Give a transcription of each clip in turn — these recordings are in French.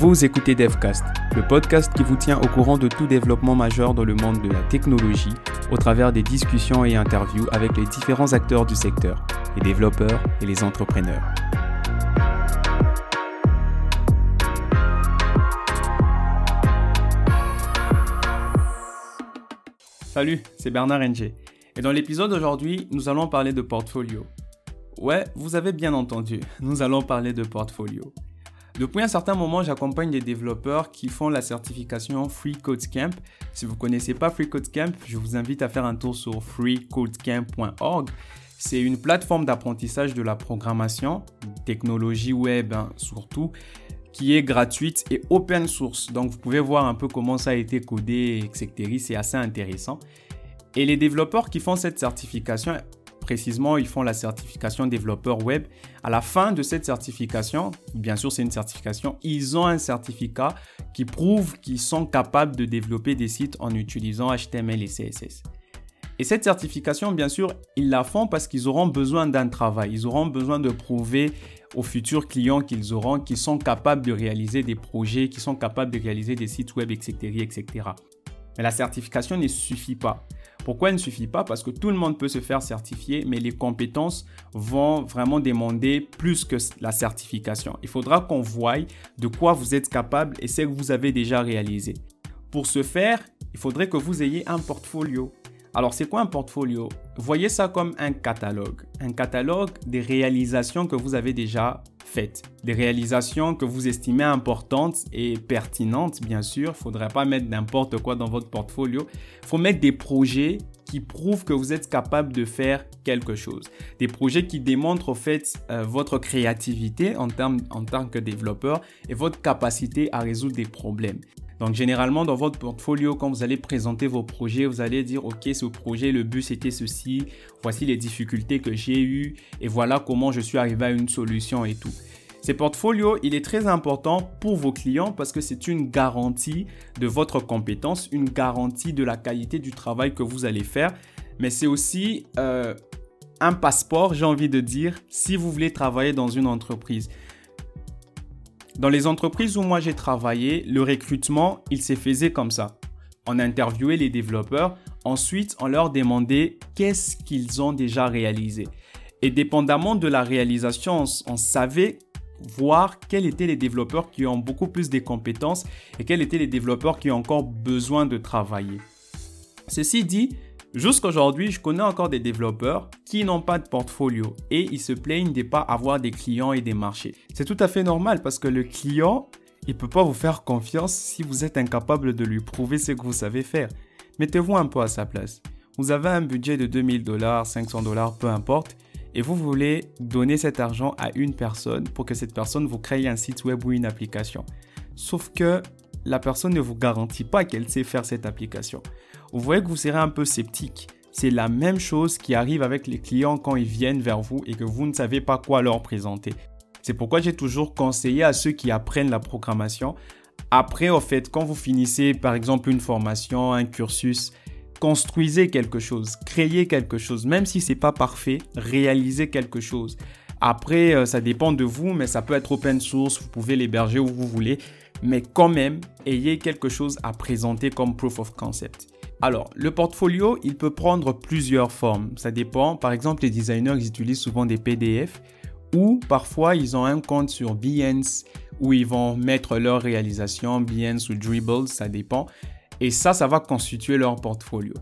Vous écoutez DevCast, le podcast qui vous tient au courant de tout développement majeur dans le monde de la technologie au travers des discussions et interviews avec les différents acteurs du secteur, les développeurs et les entrepreneurs. Salut, c'est Bernard Ng. Et dans l'épisode d'aujourd'hui, nous allons parler de portfolio. Ouais, vous avez bien entendu, nous allons parler de portfolio. Depuis un certain moment, j'accompagne des développeurs qui font la certification Free Code Camp. Si vous ne connaissez pas Free Code Camp, je vous invite à faire un tour sur freecodecamp.org. C'est une plateforme d'apprentissage de la programmation, technologie web hein, surtout, qui est gratuite et open source. Donc vous pouvez voir un peu comment ça a été codé, etc. C'est assez intéressant. Et les développeurs qui font cette certification précisément, ils font la certification développeur web. À la fin de cette certification, bien sûr, c'est une certification, ils ont un certificat qui prouve qu'ils sont capables de développer des sites en utilisant HTML et CSS. Et cette certification, bien sûr, ils la font parce qu'ils auront besoin d'un travail. Ils auront besoin de prouver aux futurs clients qu'ils auront qu'ils sont capables de réaliser des projets, qu'ils sont capables de réaliser des sites web, etc., etc. Mais la certification ne suffit pas. Pourquoi elle ne suffit pas? Parce que tout le monde peut se faire certifier, mais les compétences vont vraiment demander plus que la certification. Il faudra qu'on voie de quoi vous êtes capable et ce que vous avez déjà réalisé. Pour ce faire, il faudrait que vous ayez un portfolio. Alors, c'est quoi un portfolio? Voyez ça comme un catalogue. Un catalogue des réalisations que vous avez déjà faites. Des réalisations que vous estimez importantes et pertinentes, bien sûr. Faudrait pas mettre n'importe quoi dans votre portfolio. Faut mettre des projets qui prouvent que vous êtes capable de faire quelque chose. Des projets qui démontrent au fait euh, votre créativité en, en tant que développeur et votre capacité à résoudre des problèmes. Donc généralement dans votre portfolio, quand vous allez présenter vos projets, vous allez dire ok ce projet, le but c'était ceci, voici les difficultés que j'ai eues et voilà comment je suis arrivé à une solution et tout. Ce portfolio, il est très important pour vos clients parce que c'est une garantie de votre compétence, une garantie de la qualité du travail que vous allez faire, mais c'est aussi euh, un passeport, j'ai envie de dire, si vous voulez travailler dans une entreprise. Dans les entreprises où moi j'ai travaillé, le recrutement, il s'est faisait comme ça. On interviewait les développeurs, ensuite on leur demandait qu'est-ce qu'ils ont déjà réalisé. Et dépendamment de la réalisation, on, savait voir quels étaient les développeurs qui ont beaucoup plus de compétences et quels étaient les développeurs qui ont encore besoin de travailler. Ceci dit, Jusqu'aujourd'hui, je connais encore des développeurs qui n'ont pas de portfolio et ils se plaignent de ne pas avoir des clients et des marchés. C'est tout à fait normal parce que le client, il ne peut pas vous faire confiance si vous êtes incapable de lui prouver ce que vous savez faire. Mettez-vous un peu à sa place. Vous avez un budget de 2000 dollars, 500 dollars, peu importe, et vous voulez donner cet argent à une personne pour que cette personne vous crée un site web ou une application. Sauf que la personne ne vous garantit pas qu'elle sait faire cette application. Vous voyez que vous serez un peu sceptique. C'est la même chose qui arrive avec les clients quand ils viennent vers vous et que vous ne savez pas quoi leur présenter. C'est pourquoi j'ai toujours conseillé à ceux qui apprennent la programmation. Après, au fait, quand vous finissez par exemple une formation, un cursus, construisez quelque chose, créez quelque chose, même si c'est pas parfait, réalisez quelque chose. Après, euh, ça dépend de vous, mais ça peut être open source, vous pouvez l'héberger où vous voulez mais quand même, ayez quelque chose à présenter comme proof of concept. Alors, le portfolio, il peut prendre plusieurs formes. Ça dépend. Par exemple, les designers, ils utilisent souvent des PDF ou parfois ils ont un compte sur Behance où ils vont mettre leur réalisation, Behance ou Dribble, ça dépend. Et ça, ça va constituer leur portfolio.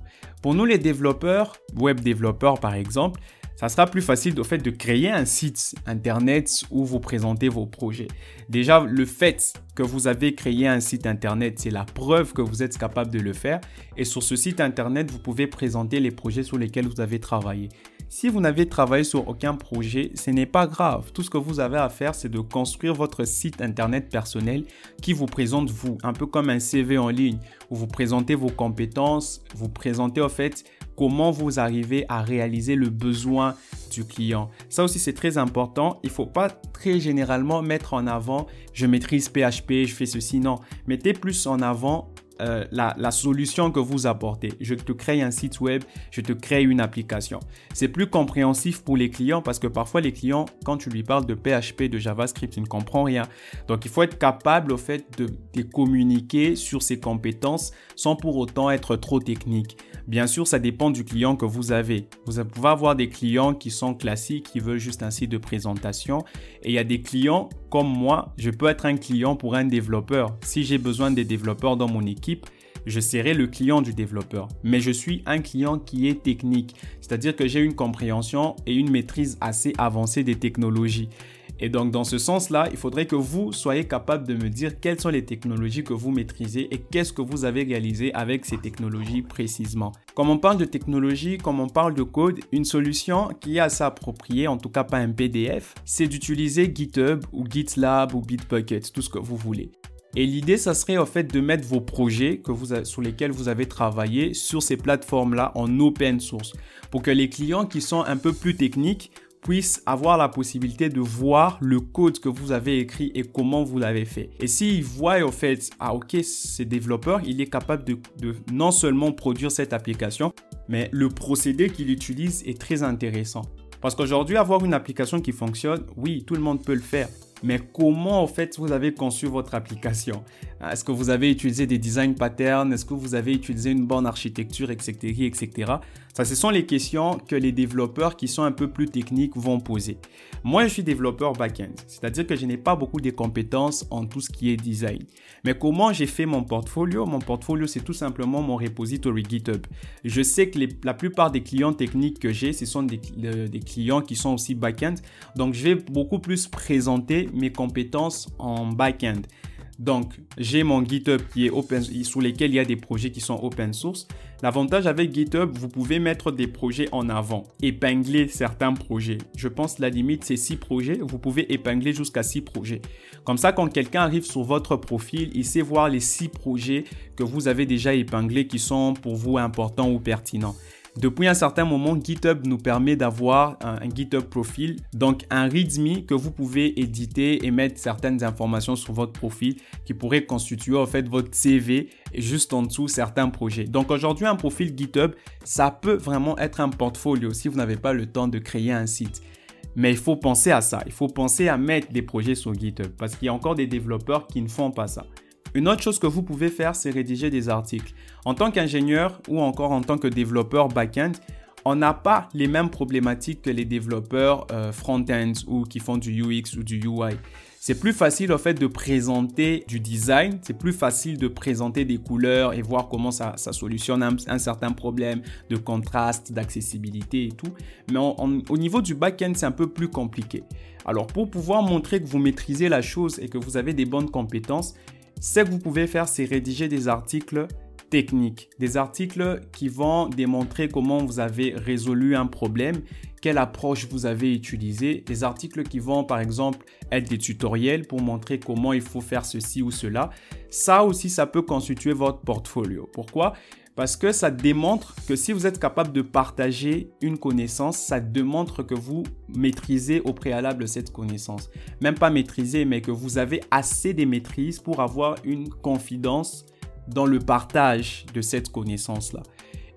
Pour nous, les développeurs, web développeurs par exemple, ça sera plus facile au fait de créer un site internet où vous présentez vos projets. Déjà, le fait que vous avez créé un site internet, c'est la preuve que vous êtes capable de le faire. Et sur ce site internet, vous pouvez présenter les projets sur lesquels vous avez travaillé. Si vous n'avez travaillé sur aucun projet, ce n'est pas grave. Tout ce que vous avez à faire, c'est de construire votre site internet personnel qui vous présente vous, un peu comme un CV en ligne, où vous présentez vos compétences, vous présentez en fait comment vous arrivez à réaliser le besoin du client. Ça aussi, c'est très important. Il ne faut pas très généralement mettre en avant je maîtrise PHP, je fais ceci. Non, mettez plus en avant euh, la, solution que vous apportez. Je te crée un site web, je te crée une application. C'est plus compréhensif pour les clients parce que parfois les clients, quand tu lui parles de PHP, de JavaScript, ils ne comprennent rien. Donc il faut être capable au fait de, de communiquer sur ses compétences sans pour autant être trop technique. Bien sûr, ça dépend du client que vous avez. Vous pouvez avoir des clients qui sont classiques, qui veulent juste un site de présentation. Et il y a des clients comme moi, je peux être un client pour un développeur. Si j'ai besoin des développeurs dans mon équipe, je serai le client du développeur. Mais je suis un client qui est technique, c'est-à-dire que j'ai une compréhension et une maîtrise assez avancée des technologies. Et donc, dans ce sens-là, il faudrait que vous soyez capable de me dire quelles sont les technologies que vous maîtrisez et qu'est-ce que vous avez réalisé avec ces technologies précisément. Comme on parle de technologie, comme on parle de code, une solution qui est assez appropriée, en tout cas pas un PDF, c'est d'utiliser GitHub ou GitLab ou Bitbucket, tout ce que vous voulez. Et l'idée, ça serait en fait de mettre vos projets sur lesquels vous avez travaillé sur ces plateformes-là en open source pour que les clients qui sont un peu plus techniques puissent avoir la possibilité de voir le code que vous avez écrit et comment vous l'avez fait. Et s'ils voient au fait, ah ok, ce développeur, il est capable de non seulement produire cette application, mais le procédé qu'il utilise est très intéressant. Parce qu'aujourd'hui, avoir une application qui fonctionne, oui, tout le monde peut le faire. Mais comment en fait vous avez conçu votre application? Est-ce que vous avez utilisé des design patterns? Est-ce que vous avez utilisé une bonne architecture, etc., etc. Ça, ce sont les questions que les développeurs qui sont un peu plus techniques vont poser. Moi, je suis développeur back-end, c'est-à-dire que je n'ai pas beaucoup de compétences en tout ce qui est design. Mais comment j'ai fait mon portfolio? Mon portfolio, c'est tout simplement mon repository GitHub. Je sais que la plupart des clients techniques que j'ai, ce sont des, des clients qui sont aussi back-end. Donc, je vais beaucoup plus présenter mes compétences en back-end. Donc, j'ai mon GitHub qui est open, sous lesquels il y a des projets qui sont open source. L'avantage avec GitHub, vous pouvez mettre des projets en avant, épingler certains projets. Je pense la limite, c'est 6 projets. Vous pouvez épingler jusqu'à 6 projets. Comme ça, quand quelqu'un arrive sur votre profil, il sait voir les 6 projets que vous avez déjà épinglés qui sont pour vous importants ou pertinents. Depuis un certain moment, GitHub nous permet d'avoir un, GitHub profil, donc un README que vous pouvez éditer et mettre certaines informations sur votre profil qui pourrait constituer en fait votre CV et juste en dessous certains projets. Donc aujourd'hui, un profil GitHub, ça peut vraiment être un portfolio si vous n'avez pas le temps de créer un site. Mais il faut penser à ça. Il faut penser à mettre des projets sur GitHub parce qu'il y a encore des développeurs qui ne font pas ça. Une autre chose que vous pouvez faire, c'est rédiger des articles. En tant qu'ingénieur ou encore en tant que développeur back-end, on n'a pas les mêmes problématiques que les développeurs euh, front-end ou qui font du UX ou du UI. C'est plus facile en fait de présenter du design, c'est plus facile de présenter des couleurs et voir comment ça, solutionne un, certain problème de contraste, d'accessibilité et tout. Mais au niveau du back-end, c'est un peu plus compliqué. Alors pour pouvoir montrer que vous maîtrisez la chose et que vous avez des bonnes compétences, ce que vous pouvez faire, c'est rédiger des articles techniques, des articles qui vont démontrer comment vous avez résolu un problème, quelle approche vous avez utilisée, des articles qui vont par exemple être des tutoriels pour montrer comment il faut faire ceci ou cela. Ça aussi, ça peut constituer votre portfolio. Pourquoi? Parce que ça démontre que si vous êtes capable de partager une connaissance, ça démontre que vous maîtrisez au préalable cette connaissance. Même pas maîtriser, mais que vous avez assez de maîtrise pour avoir une confidence dans le partage de cette connaissance-là.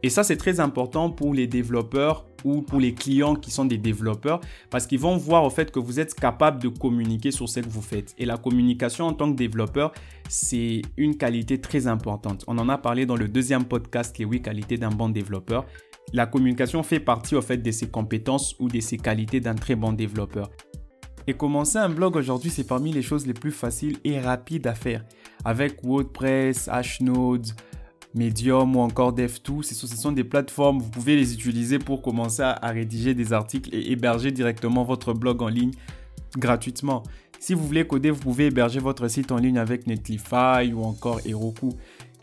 Et ça, c'est très important pour les développeurs ou pour les clients qui sont des développeurs parce qu'ils vont voir au fait que vous êtes capable de communiquer sur ce que vous faites. Et la communication en tant que développeur, c'est une qualité très importante. On en a parlé dans le deuxième podcast, les 8 qualités d'un bon développeur. La communication fait partie au fait de ses compétences ou de ses qualités d'un très bon développeur. Et commencer un blog aujourd'hui, c'est parmi les choses les plus faciles et rapides à faire. Avec WordPress, Hashnodes, Medium ou encore Dev2. Ce sont des plateformes, vous pouvez les utiliser pour commencer à, rédiger des articles et héberger directement votre blog en ligne gratuitement. Si vous voulez coder, vous pouvez héberger votre site en ligne avec Netlify ou encore Heroku.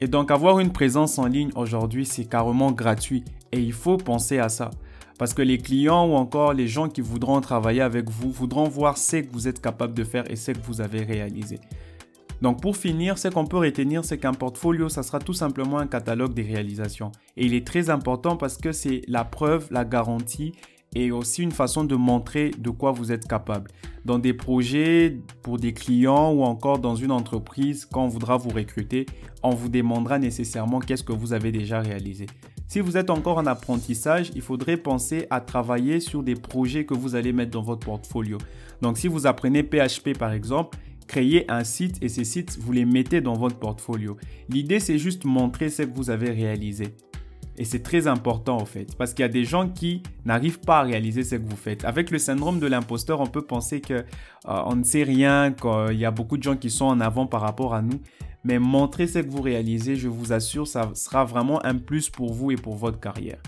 Et donc avoir une présence en ligne aujourd'hui, c'est carrément gratuit. Et il faut penser à ça. Parce que les clients ou encore les gens qui voudront travailler avec vous voudront voir ce que vous êtes capable de faire et ce que vous avez réalisé. Donc pour finir, ce qu'on peut retenir, c'est qu'un portfolio, ça sera tout simplement un catalogue des réalisations. Et il est très important parce que c'est la preuve, la garantie et aussi une façon de montrer de quoi vous êtes capable. Dans des projets, pour des clients ou encore dans une entreprise, quand on voudra vous recruter, on vous demandera nécessairement qu'est-ce que vous avez déjà réalisé. Si vous êtes encore en apprentissage, il faudrait penser à travailler sur des projets que vous allez mettre dans votre portfolio. Donc si vous apprenez PHP par exemple, créez un site et ces sites, vous les mettez dans votre portfolio. L'idée, c'est juste montrer ce que vous avez réalisé. Et c'est très important en fait, parce qu'il y a des gens qui n'arrivent pas à réaliser ce que vous faites. Avec le syndrome de l'imposteur, on peut penser que euh, on ne sait rien, qu'il y a beaucoup de gens qui sont en avant par rapport à nous. Mais montrer ce que vous réalisez, je vous assure, ça sera vraiment un plus pour vous et pour votre carrière.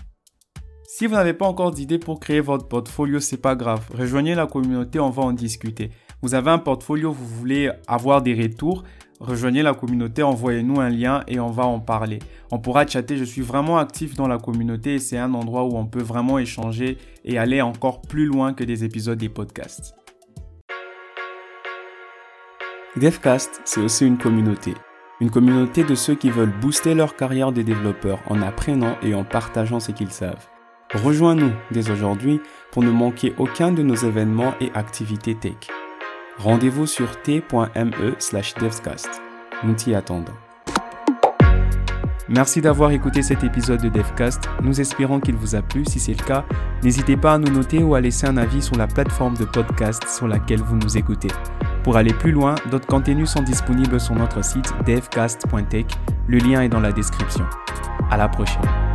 Si vous n'avez pas encore d'idée pour créer votre portfolio, c'est pas grave. Rejoignez la communauté, on va en discuter. Vous avez un portfolio, vous voulez avoir des retours, rejoignez la communauté, envoyez-nous un lien et on va en parler. On pourra chatter, je suis vraiment actif dans la communauté et c'est un endroit où on peut vraiment échanger et aller encore plus loin que des épisodes des podcasts. DevCast, c'est aussi une communauté. Une communauté de ceux qui veulent booster leur carrière de développeur en apprenant et en partageant ce qu'ils savent. Rejoins-nous dès aujourd'hui pour ne manquer aucun de nos événements et activités tech. Rendez-vous sur t.me slash devcast. Nous t'y attendons. Merci d'avoir écouté cet épisode de DevCast. Nous espérons qu'il vous a plu. Si c'est le cas, n'hésitez pas à nous noter ou à laisser un avis sur la plateforme de podcast sur laquelle vous nous écoutez. Pour aller plus loin, d'autres contenus sont disponibles sur notre site devcast.tech. Le lien est dans la description. À la prochaine.